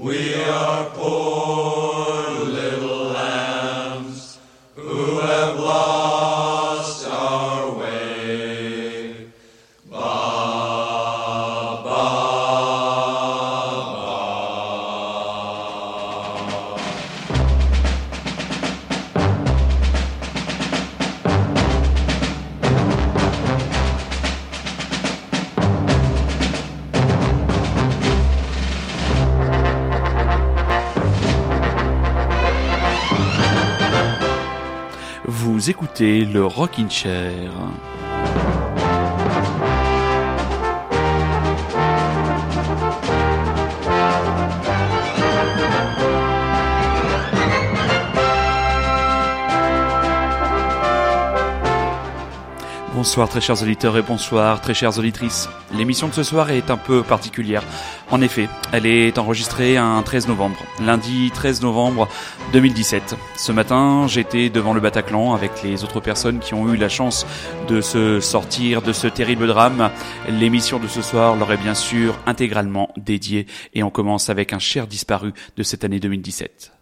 We are poor. Le Rockin' Chair. Bonsoir très chers auditeurs et bonsoir très chères auditrices. L'émission de ce soir est un peu particulière. En effet, elle est enregistrée un 13 novembre, lundi 13 novembre 2017. Ce matin, j'étais devant le Bataclan avec les autres personnes qui ont eu la chance de se sortir de ce terrible drame. L'émission de ce soir leur est bien sûr intégralement dédiée et on commence avec un cher disparu de cette année 2017.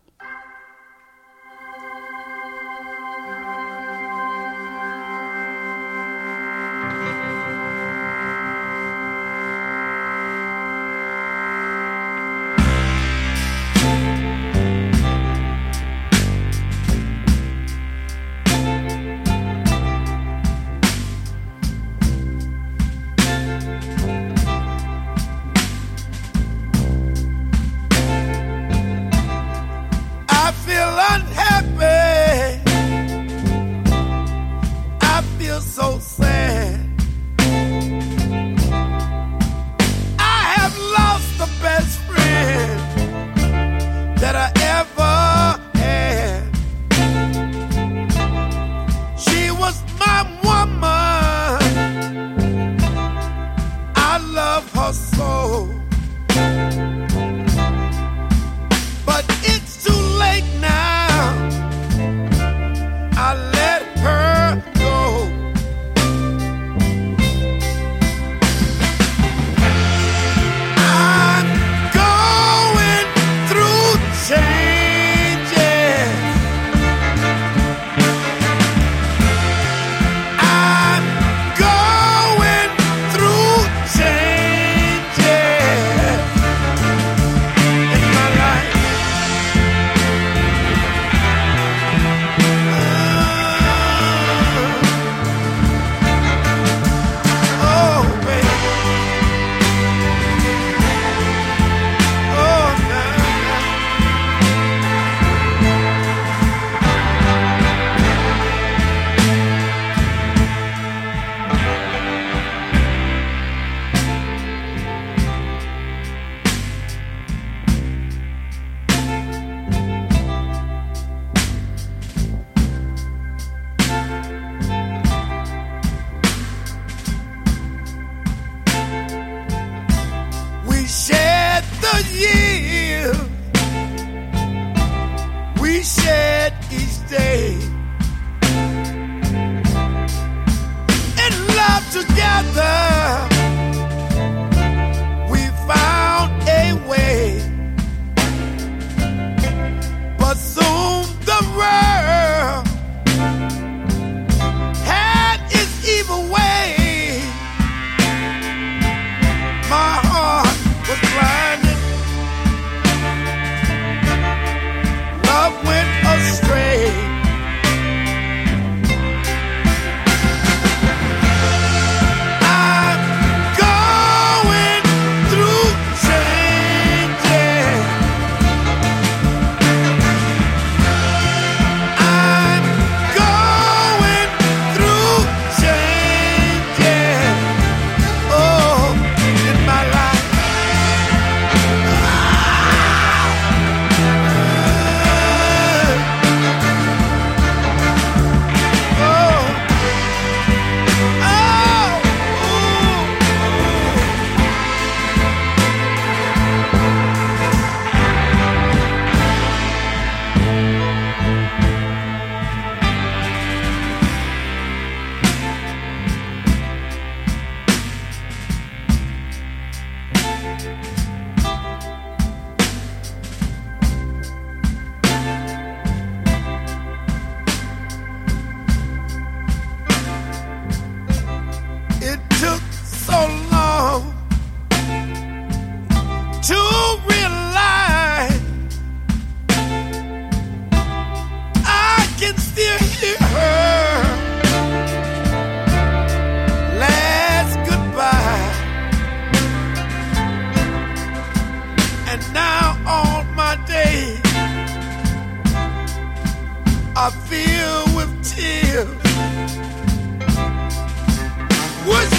J'ai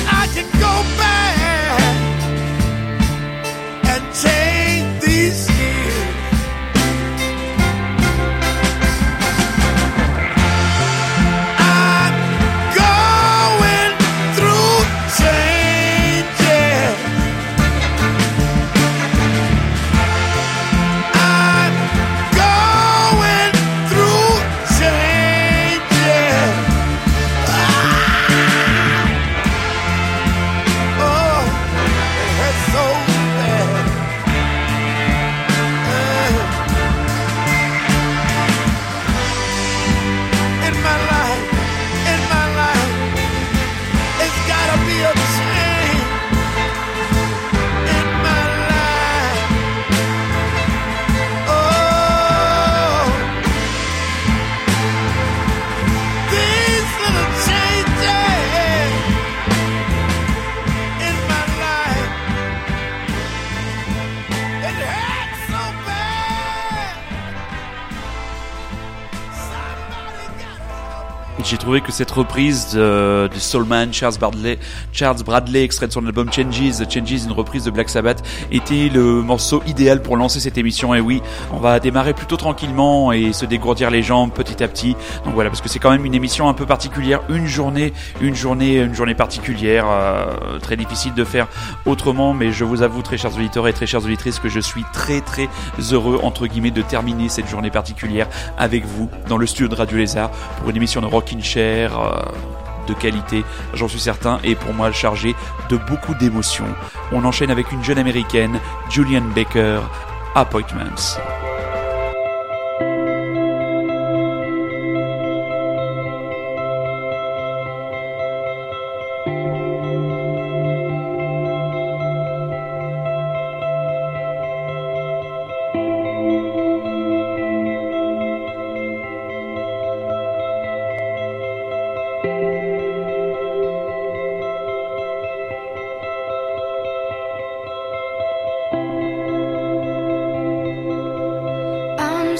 que cette reprise de, de Soulman, Charles Bradley, Charles Bradley, extrait de son album Changes, Changes, une reprise de Black Sabbath, était le morceau idéal pour lancer cette émission. Et oui, on va démarrer plutôt tranquillement et se dégourdir les jambes petit à petit. Donc voilà, parce que c'est quand même une émission un peu particulière, une journée, une journée, une journée particulière, euh, très difficile de faire autrement. Mais je vous avoue, très chers auditeurs et très chères auditrices, que je suis très très heureux entre guillemets de terminer cette journée particulière avec vous dans le studio de Radio Lézard pour une émission de Rockin' euh, de qualité, j'en suis certain, et pour moi chargé de beaucoup d'émotions. On enchaîne avec une jeune américaine, Julian Baker, Appointments.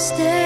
stay.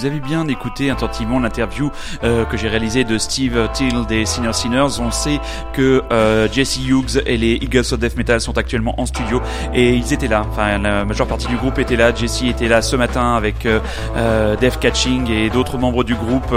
Vous avez bien écouté attentivement l'interview euh, que j'ai réalisée de Steve Till des Sinner Sinners, on sait que euh, Jesse Hughes et les Eagles of Death Metal sont actuellement en studio et ils étaient là. Enfin, la majeure partie du groupe était là. Jesse était là ce matin avec euh, euh Catching et d'autres membres du groupe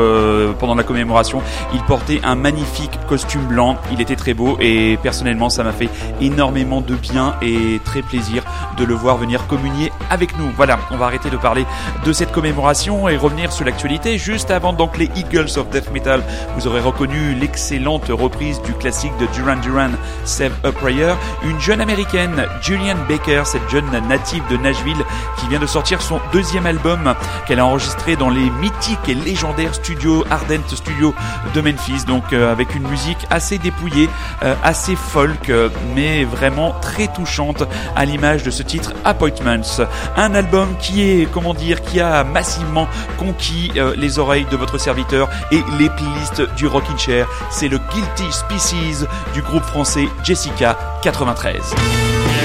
pendant la commémoration. Il portait un magnifique costume blanc. Il était très beau et personnellement, ça m'a fait énormément de bien et très plaisir de le voir venir communier avec nous. Voilà, on va arrêter de parler de cette commémoration et revenir sur l'actualité. Juste avant donc les Eagles of Death Metal, vous aurez reconnu l'excellente reprise du classique de Duran Duran, Save a Prayer. Une jeune américaine, Julian Baker, cette jeune native de Nashville, qui vient de sortir son deuxième album qu'elle a enregistré dans les mythiques et légendaires studios Ardent Studios de Memphis. Donc euh, avec une musique assez dépouillée, euh, assez folk, euh, mais vraiment très touchante à l'image de ce titre Appointments. Un album qui est, comment dire, qui a massivement conquis euh, les oreilles de votre serviteur et les playlists du Rockin' Chair. C'est le Guilty Species du groupe français Jessica 93.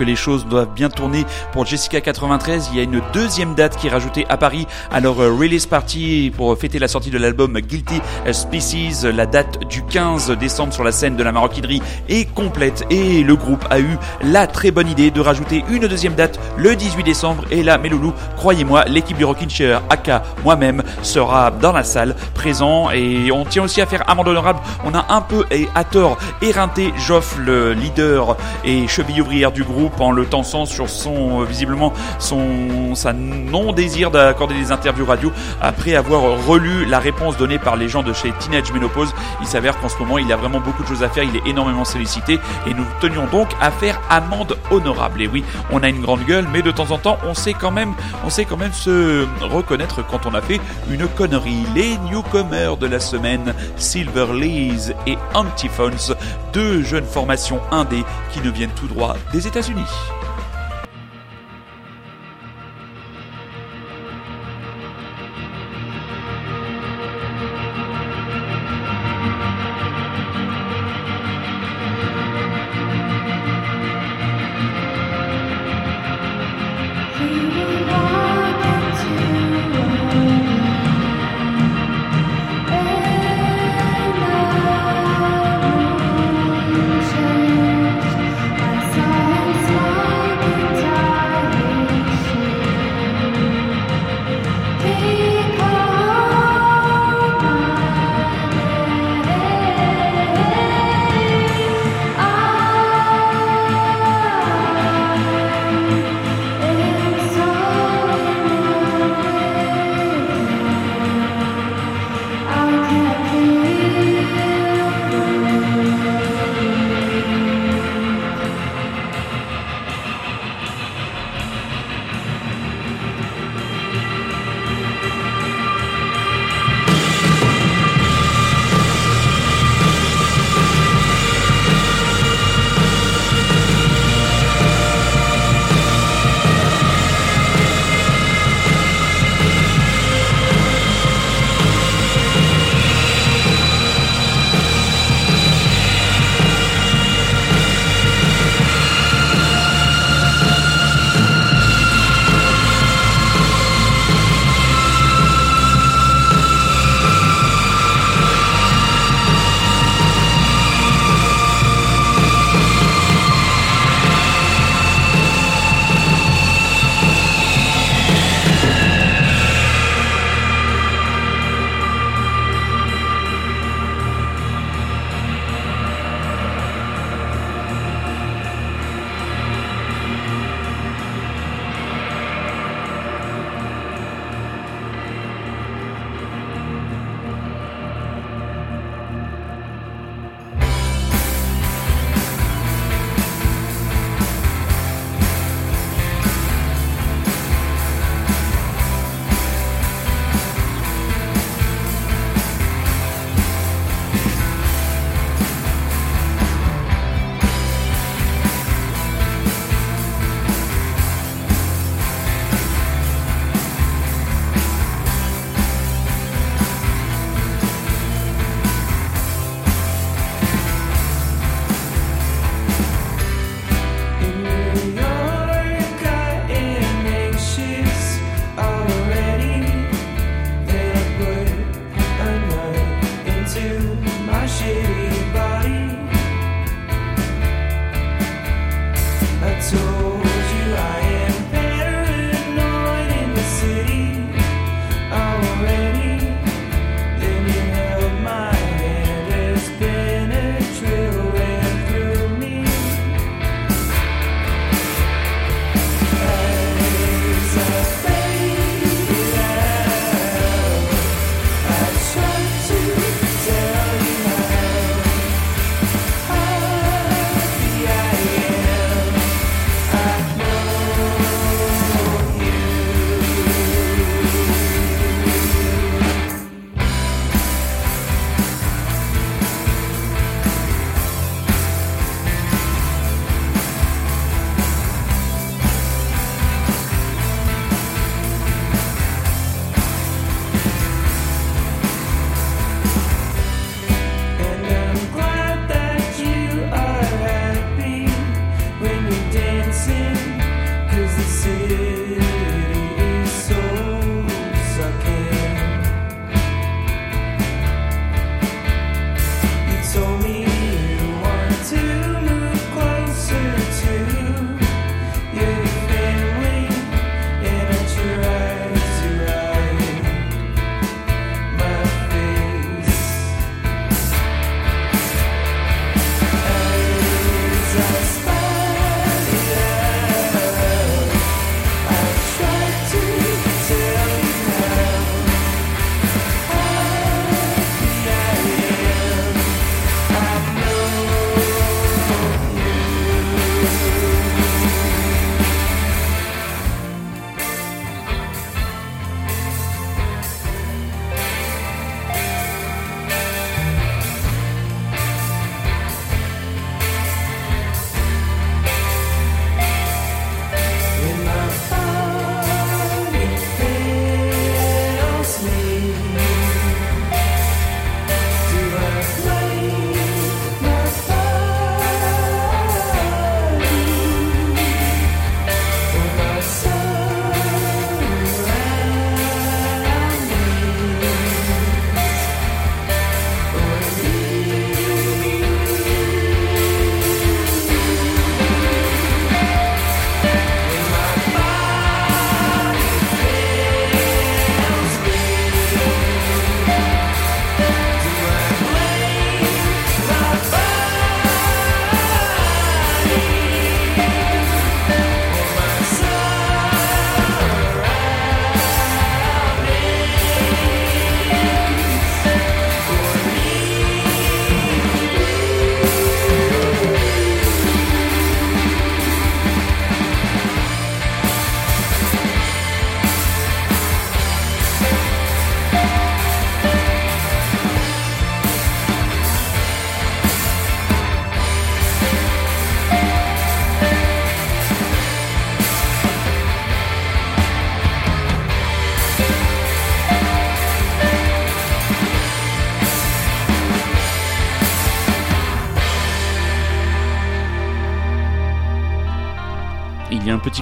Que les choses doivent bien tourner pour Jessica 93. Il y a une deuxième date qui est rajoutée à Paris à leur release party pour fêter la sortie de l'album Guilty Species. La date du 15 décembre sur la scène de la maroquinerie est complète et le groupe a eu la très bonne idée de rajouter une deuxième date le 18 décembre. Et là, mes loulous, croyez-moi, l'équipe du Rockin' Chair, aka moi-même, sera dans la salle, présent. Et on tient aussi à faire amende honorable. On a un peu, et à tort, éreinté Joff, le leader et cheville ouvrière du groupe, en le tensant sur son, visiblement, son, sa non-désir d'accorder des interviews radio après avoir relu la réponse donnée par les gens de chez Teenage Menopause. Il s'avère qu'en ce moment, il a vraiment beaucoup de choses à faire. Il est énormément sollicité et nous tenions donc à faire amende honorable. Et oui, on a une grande gueule, mais de temps en temps, on sait quand même, on sait quand même se reconnaître quand on a fait une connerie. Les newcomers de la semaine, Silver Lees et Antiphones, deux jeunes formations indées qui nous viennent tout droit des États-Unis. Il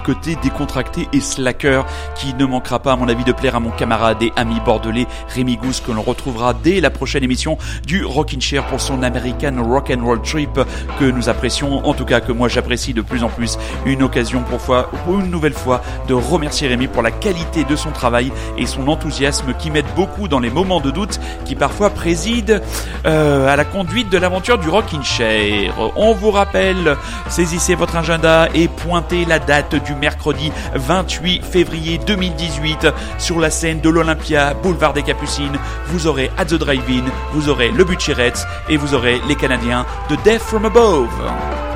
côté décontracté et slacker qui ne manquera pas à mon avis de plaire à mon camarade et ami bordelais Rémi Gousse que l'on retrouvera dès la prochaine émission du Rockin' Chair pour son American Rock and Roll Trip que nous apprécions, en tout cas que moi j'apprécie de plus en plus. Une occasion pour, fois, une nouvelle fois de remercier Rémi pour la qualité de son travail et son enthousiasme qui m'aide beaucoup dans les moments de doute qui parfois président euh, à la conduite de l'aventure du Rockin' Chair. On vous rappelle, saisissez votre agenda et pointez la date du mercredi 28 février 2018 sur la scène de l'Olympia, boulevard des Capucines. Vous aurez At the Drive-In, vous aurez le Butcherette et vous aurez les Canadiens de Death from Above.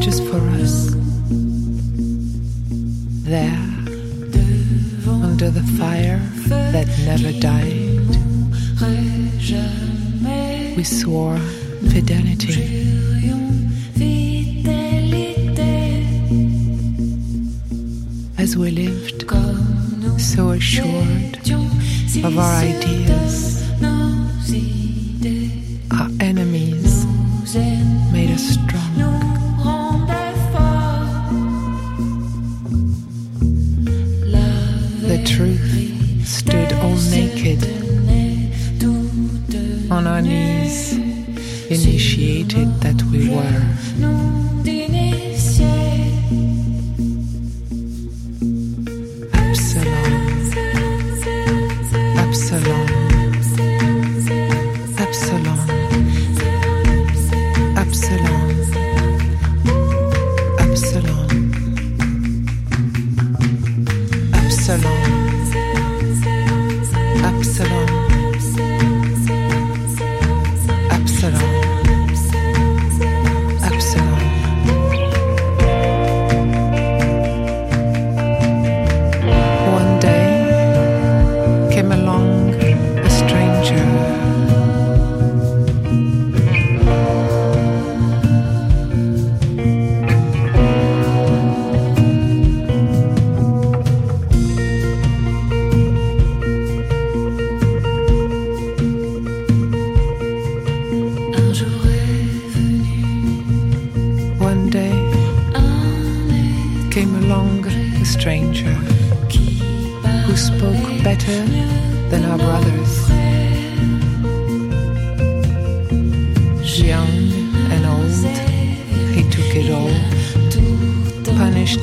just for us. There, under the fire that never died, we swore fidelity. As we lived, so assured of our ideas.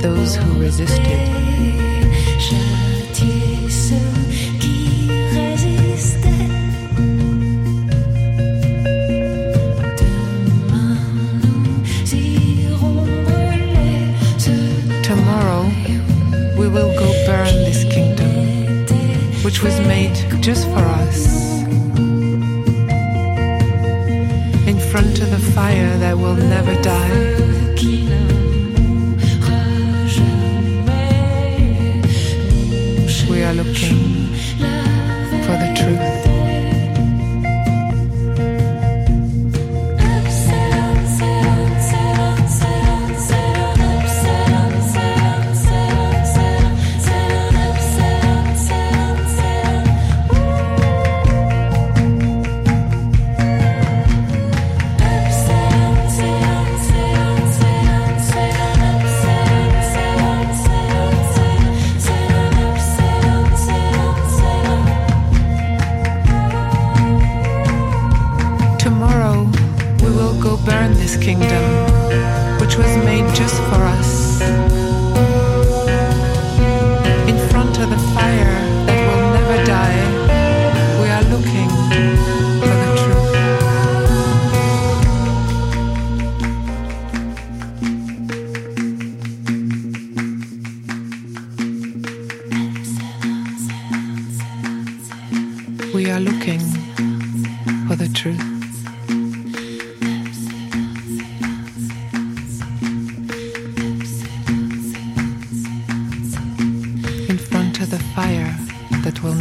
those who resisted. Tomorrow, we will go burn this kingdom, which was made just for us.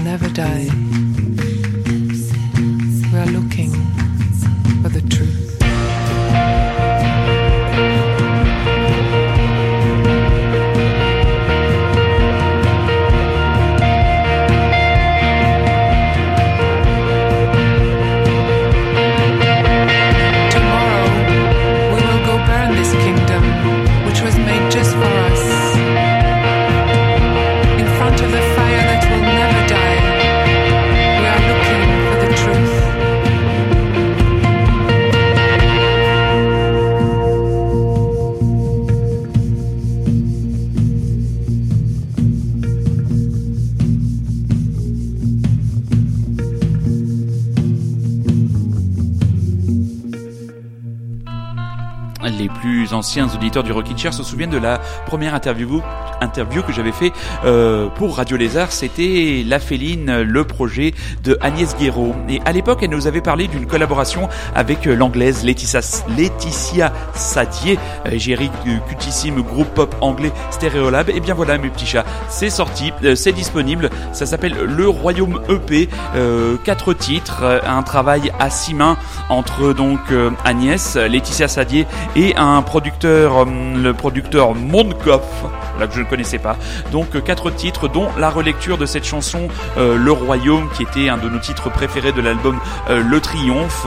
never die. Anciens auditeurs du Rockin' Chair se souviennent de la première interview, que j'avais fait euh, pour Radio Lézard. C'était La Féline, le projet de Agnès Guéraud. Et à l'époque, elle nous avait parlé d'une collaboration avec euh, l'anglaise Laetitia, Laetitia Sadier, euh, gérée du cultissime groupe pop anglais Stereolab. Et bien voilà, mes petits chats, c'est sorti, c'est disponible. Ça s'appelle Le Royaume EP, euh, quatre titres, un travail à six mains entre donc Agnès, Laetitia Sadier et un producteur, hum, le producteur Mondkopf, là que je ne connaissais pas. Donc euh, quatre titres, dont la relecture de cette chanson euh, Le Royaume, qui était un de nos titres préférés de l'album euh, Le Triomphe.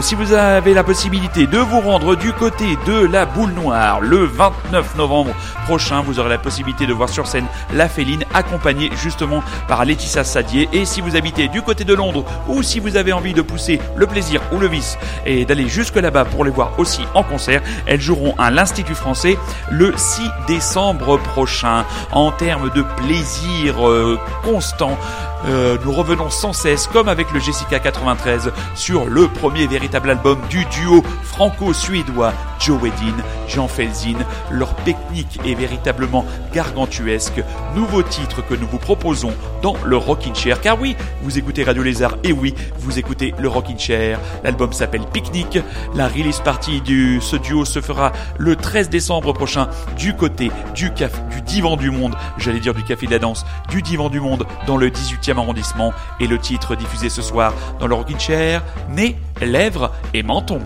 Si vous avez la possibilité de vous rendre du côté de la Boule Noire le 29 novembre prochain, vous aurez la possibilité de voir sur scène La Féline, accompagnée justement par Laetitia Sadier. Et si vous habitez du côté de Londres, ou si vous avez envie de pousser le plaisir ou le vice et d'aller jusque là-bas pour les voir aussi en concert, elles joueront à l'Institut français le 6 décembre prochain. En termes de plaisir euh, constant, euh, nous revenons sans cesse, comme avec le Jessica 93, sur le premier véritable album du duo franco-suédois Joe Wedin, Jean Felzin. Leur technique est véritablement gargantuesque. Nouveau titre que nous vous proposons dans le Rockin' Chair. Car oui, vous écoutez Radio Lézard et oui, vous écoutez le Rockin' Chair. L'album s'appelle Picnic. La release party du ce duo se fera le 13 décembre prochain du côté du, caf, du divan du monde, j'allais dire du café de la danse, du divan du monde dans le 18e arrondissement. Et le titre diffusé ce soir dans le Rockin' Chair, Nez, Lèvres et Menton.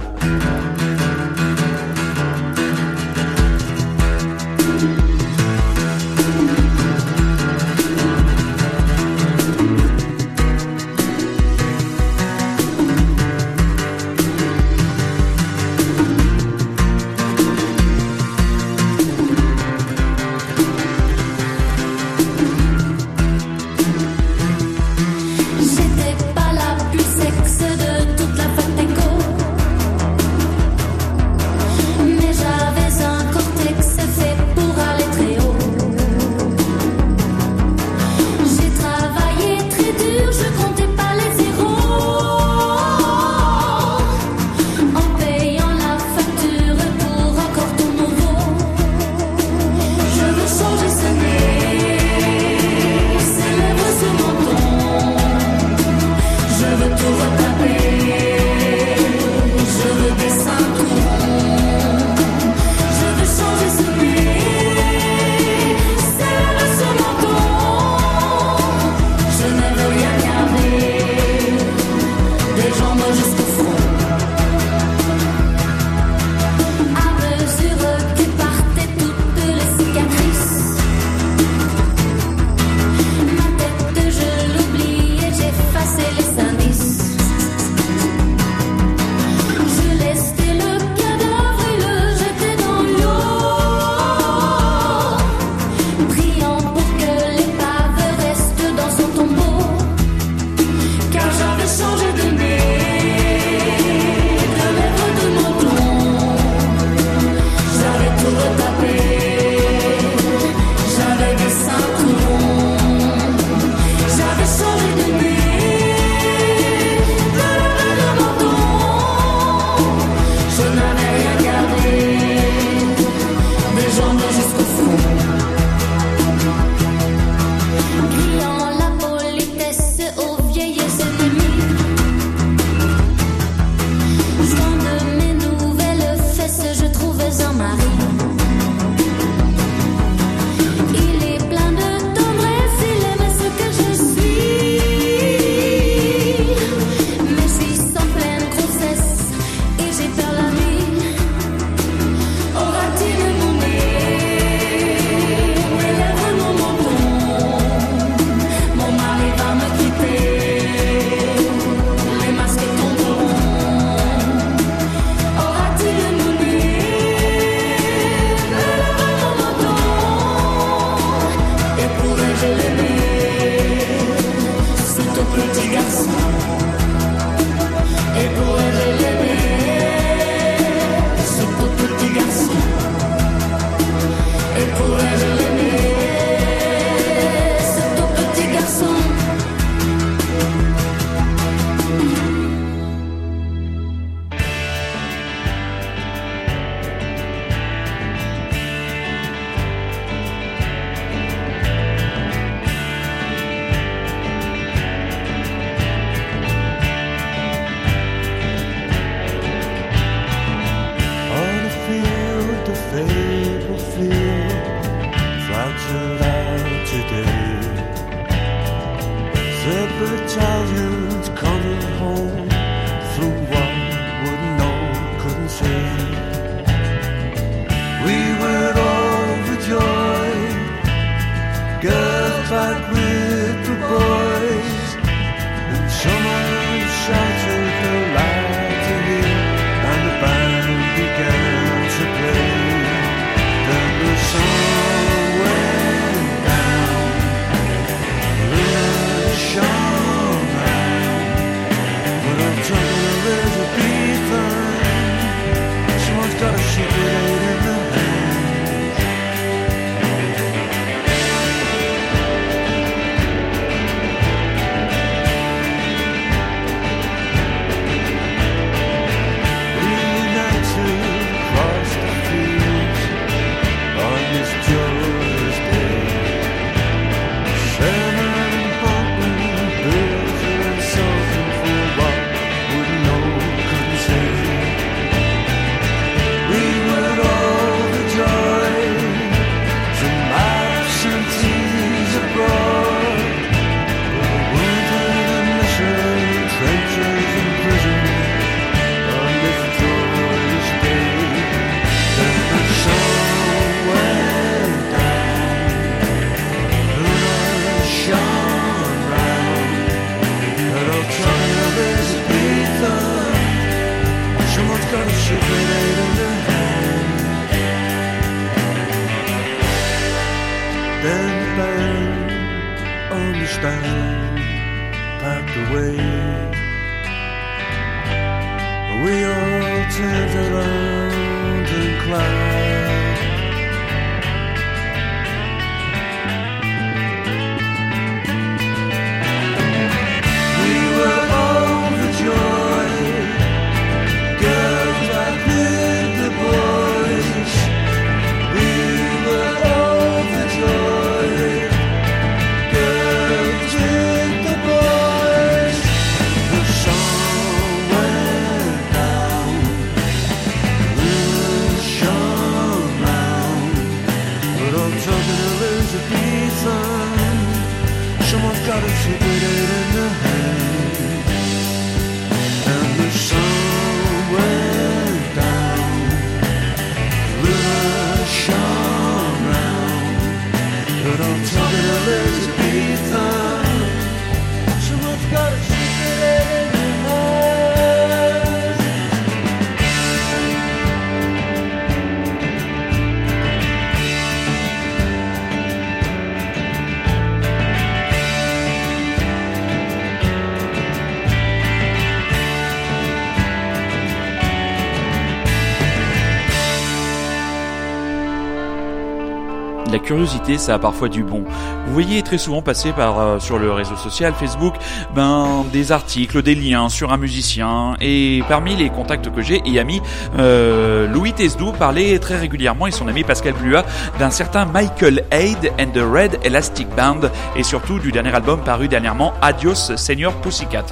La curiosité, ça a parfois du bon. Vous voyez très souvent passer par euh, sur le réseau social Facebook, ben des articles, des liens sur un musicien. Et parmi les contacts que j'ai et amis, euh, Louis Tesdou parlait très régulièrement et son ami Pascal Blua d'un certain Michael Haid and the Red Elastic Band et surtout du dernier album paru dernièrement, Adios Senior Pussycat.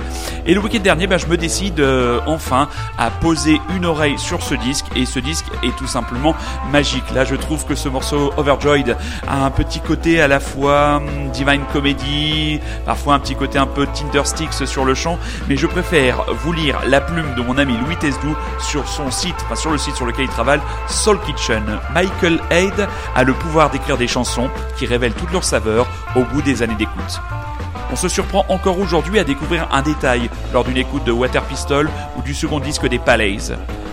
Et le week-end dernier, ben, je me décide euh, enfin à poser une oreille sur ce disque et ce disque est tout simplement magique. Là, je trouve que ce morceau Overjoyed a un petit côté à la fois hum, Divine Comedy, parfois un petit côté un peu Tindersticks sur le chant, mais je préfère vous lire la plume de mon ami Louis Tesdou sur son site, enfin sur le site sur lequel il travaille, Soul Kitchen. Michael Haid a le pouvoir d'écrire des chansons qui révèlent toute leur saveur au bout des années d'écoute. On se surprend encore aujourd'hui à découvrir un détail lors d'une écoute de Water Pistol ou du second disque des Palais.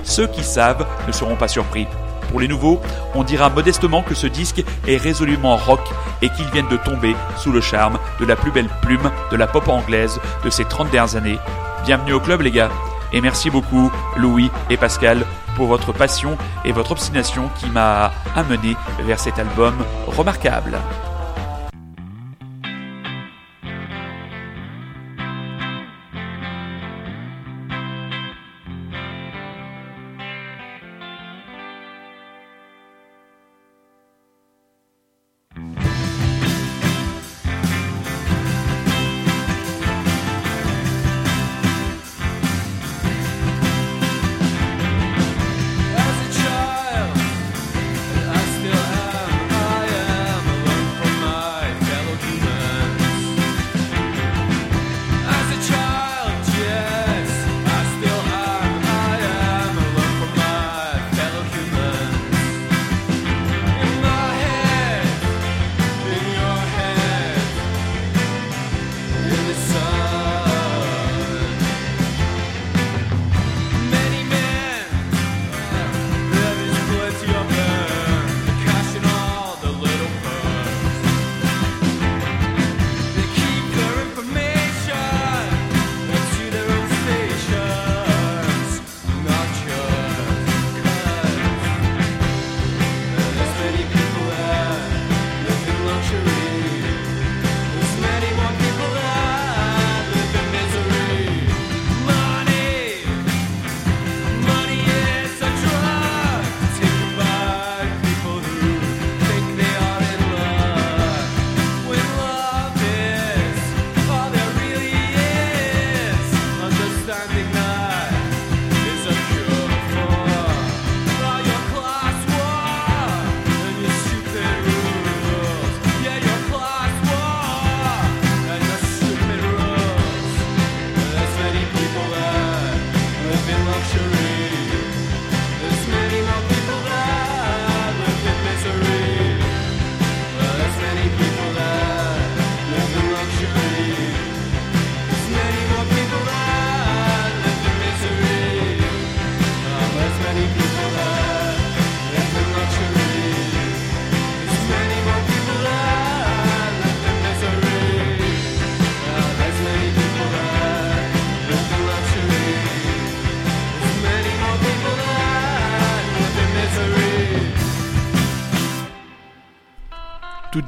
Ceux qui savent ne seront pas surpris. Pour les nouveaux, on dira modestement que ce disque est résolument rock et qu'ils viennent de tomber sous le charme de la plus belle plume de la pop anglaise de ces 30 dernières années. Bienvenue au club les gars et merci beaucoup Louis et Pascal pour votre passion et votre obstination qui m'a amené vers cet album remarquable.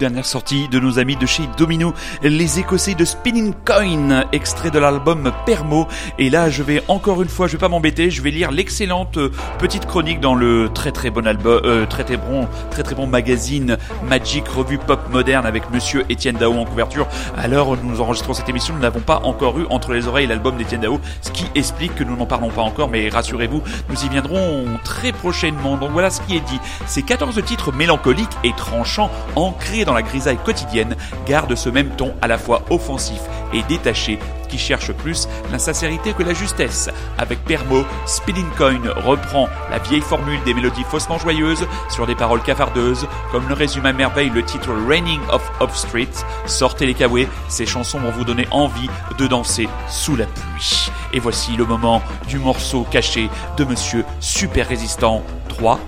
Dernière sortie de nos amis de chez Domino, les Écossais de Spinning Coin, extrait de l'album Permo. Et là, je vais encore une fois, je vais pas m'embêter, je vais lire l'excellente euh, petite chronique dans le très très bon album, euh, très très bon, très très bon magazine Magic Revue Pop Moderne avec Monsieur Étienne Dao en couverture. Où nous enregistrons cette émission, nous n'avons pas encore eu entre les oreilles l'album d'Étienne Dao, ce qui explique que nous n'en parlons pas encore, mais rassurez-vous, nous y viendrons très prochainement. Donc voilà ce qui est dit. Ces 14 titres mélancoliques et tranchants, ancrés dans la grisaille quotidienne, gardent ce même ton à la fois offensif et détaché qui cherche plus l'insincérité que la justesse. Avec Permo, Spinning Coin reprend la vieille formule des mélodies faussement joyeuses sur des paroles cafardeuses, comme le résume à merveille le titre Raining of Off Street. Sortez les kawés, ces chansons vont vous donner envie de danser sous la pluie. Et voici le moment du morceau caché de Monsieur Super Résistant. 3,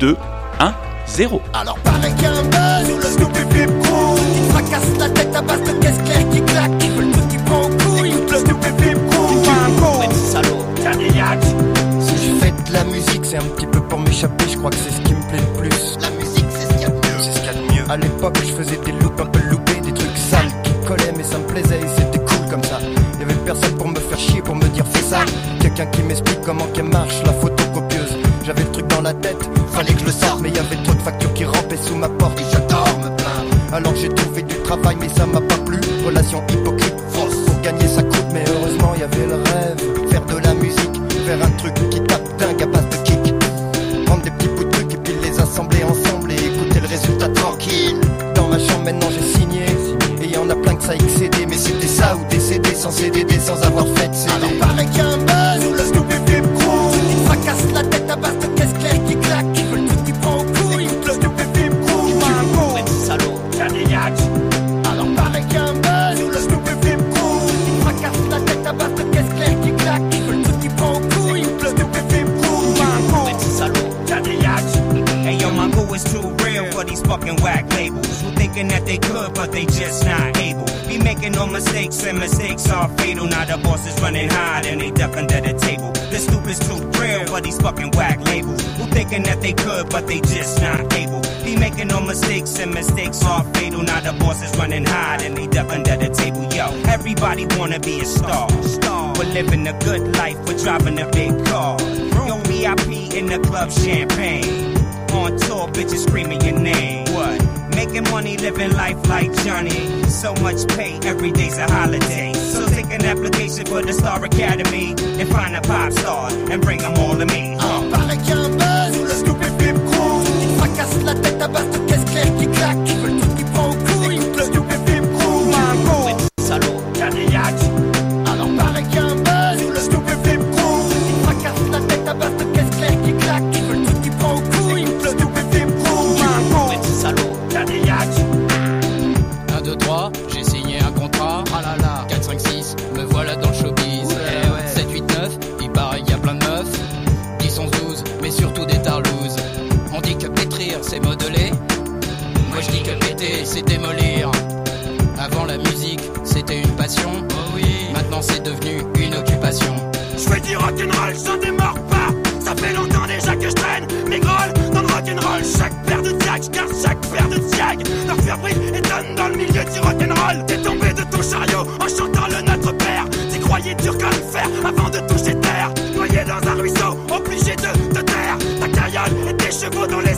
2, 1, 0. Alors paraît qu'il y a un buzz sur le Snoopy Flip Crew Qui te fracasse la tête à base de caisse claire qui claque Qui veut le truc qui prend en couille Écoute le Snoopy Flip Crew Petit salaud, Cadillac. Si je fais de la musique c'est un petit peu pour m'échapper. Je crois que c'est ce qui me plaît le plus. La musique c'est ce qu'il y a de mieux. C'est ce qu'il y a de mieux. À l'époque je faisais des loops un peu loupés Des trucs sales qui collaient mais ça me plaisait et c'était cool comme ça. Y'avait personne pour me faire chier pour me dire fais ça Quelqu'un qui m'explique comment qu'elle marche la photocopieuse J'avais le truc dans la tête, fallait que je le factures qui rampaient sous ma porte Et j'adore me plaindre Alors j'ai trouvé du travail mais ça m'a pas plu. Relation hypocrite, fausse. Pour gagner ça coûte mais heureusement y'avait le rêve. Faire de la musique, faire un truc qui tape dingue à base de kick. Prendre des petits bouts de trucs et puis les assembler ensemble Et écouter le résultat tranquille. Dans ma chambre maintenant j'ai signé. Et y en a plein que ça excédé Mais c'était ça ou CD sans CDD sans avoir fait CD Alors but they just not able. Be making no mistakes, and mistakes are fatal. Now the boss is running high, and they duck under the table. Yo, everybody wanna be a star. Star. We're living a good life, we're driving a big car. Yo, VIP in the club, champagne. On tour, bitches screaming your name. What? Making money, living life like Johnny. So much pay, every day's a holiday. So take an application for the Star Academy and find a pop star and bring them all to me. La tête à base croyais dur comme fer avant de toucher terre. Noyé dans un ruisseau, obligé de te taire. Ta carriole et tes chevaux dans les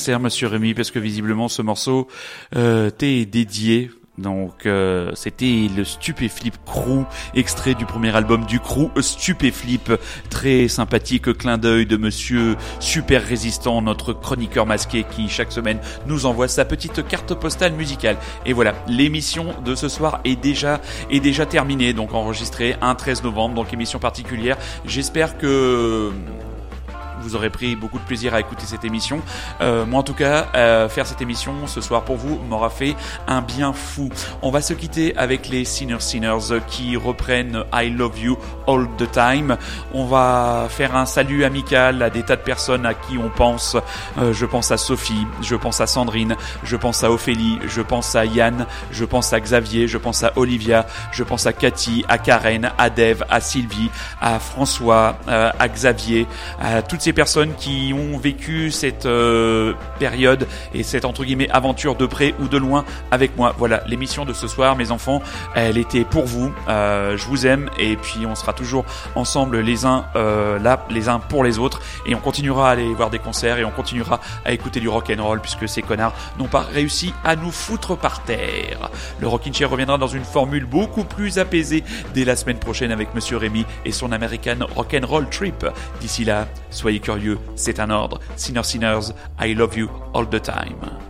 anniversaire, monsieur Rémi, parce que visiblement ce morceau euh, t'est dédié. Donc euh, c'était le Stupéflip Crew, extrait du premier album du Crew, Stupéflip, très sympathique clin d'œil de monsieur super résistant, notre chroniqueur masqué qui chaque semaine nous envoie sa petite carte postale musicale. Et voilà, l'émission de ce soir est déjà est déjà terminée, donc enregistrée un 13 novembre, donc émission particulière. J'espère que vous aurez pris beaucoup de plaisir à écouter cette émission. Euh, moi, en tout cas, euh, faire cette émission ce soir pour vous m'aura fait un bien fou. On va se quitter avec les Sinners Sinners qui reprennent I Love You All the Time. On va faire un salut amical à des tas de personnes à qui on pense. Euh, je pense à Sophie, je pense à Sandrine, je pense à Ophélie, je pense à Yann, je pense à Xavier, je pense à Olivia, je pense à Cathy, à Karen, à Dave, à Sylvie, à François, à Xavier, à toutes ces personnes qui ont vécu cette euh, période et cette entre guillemets aventure de près ou de loin avec moi. Voilà, l'émission de ce soir, mes enfants, elle était pour vous. Euh, je vous aime et puis on sera toujours ensemble les uns euh, là, les uns pour les autres et on continuera à aller voir des concerts et on continuera à écouter du rock and roll puisque ces connards n'ont pas réussi à nous foutre par terre. Le Rockin' Chair reviendra dans une formule beaucoup plus apaisée dès la semaine prochaine avec Monsieur Rémi et son American Rock'n'Roll Trip. D'ici là, soyez curieux, c'est un ordre. Sinners, sinners, I love you all the time.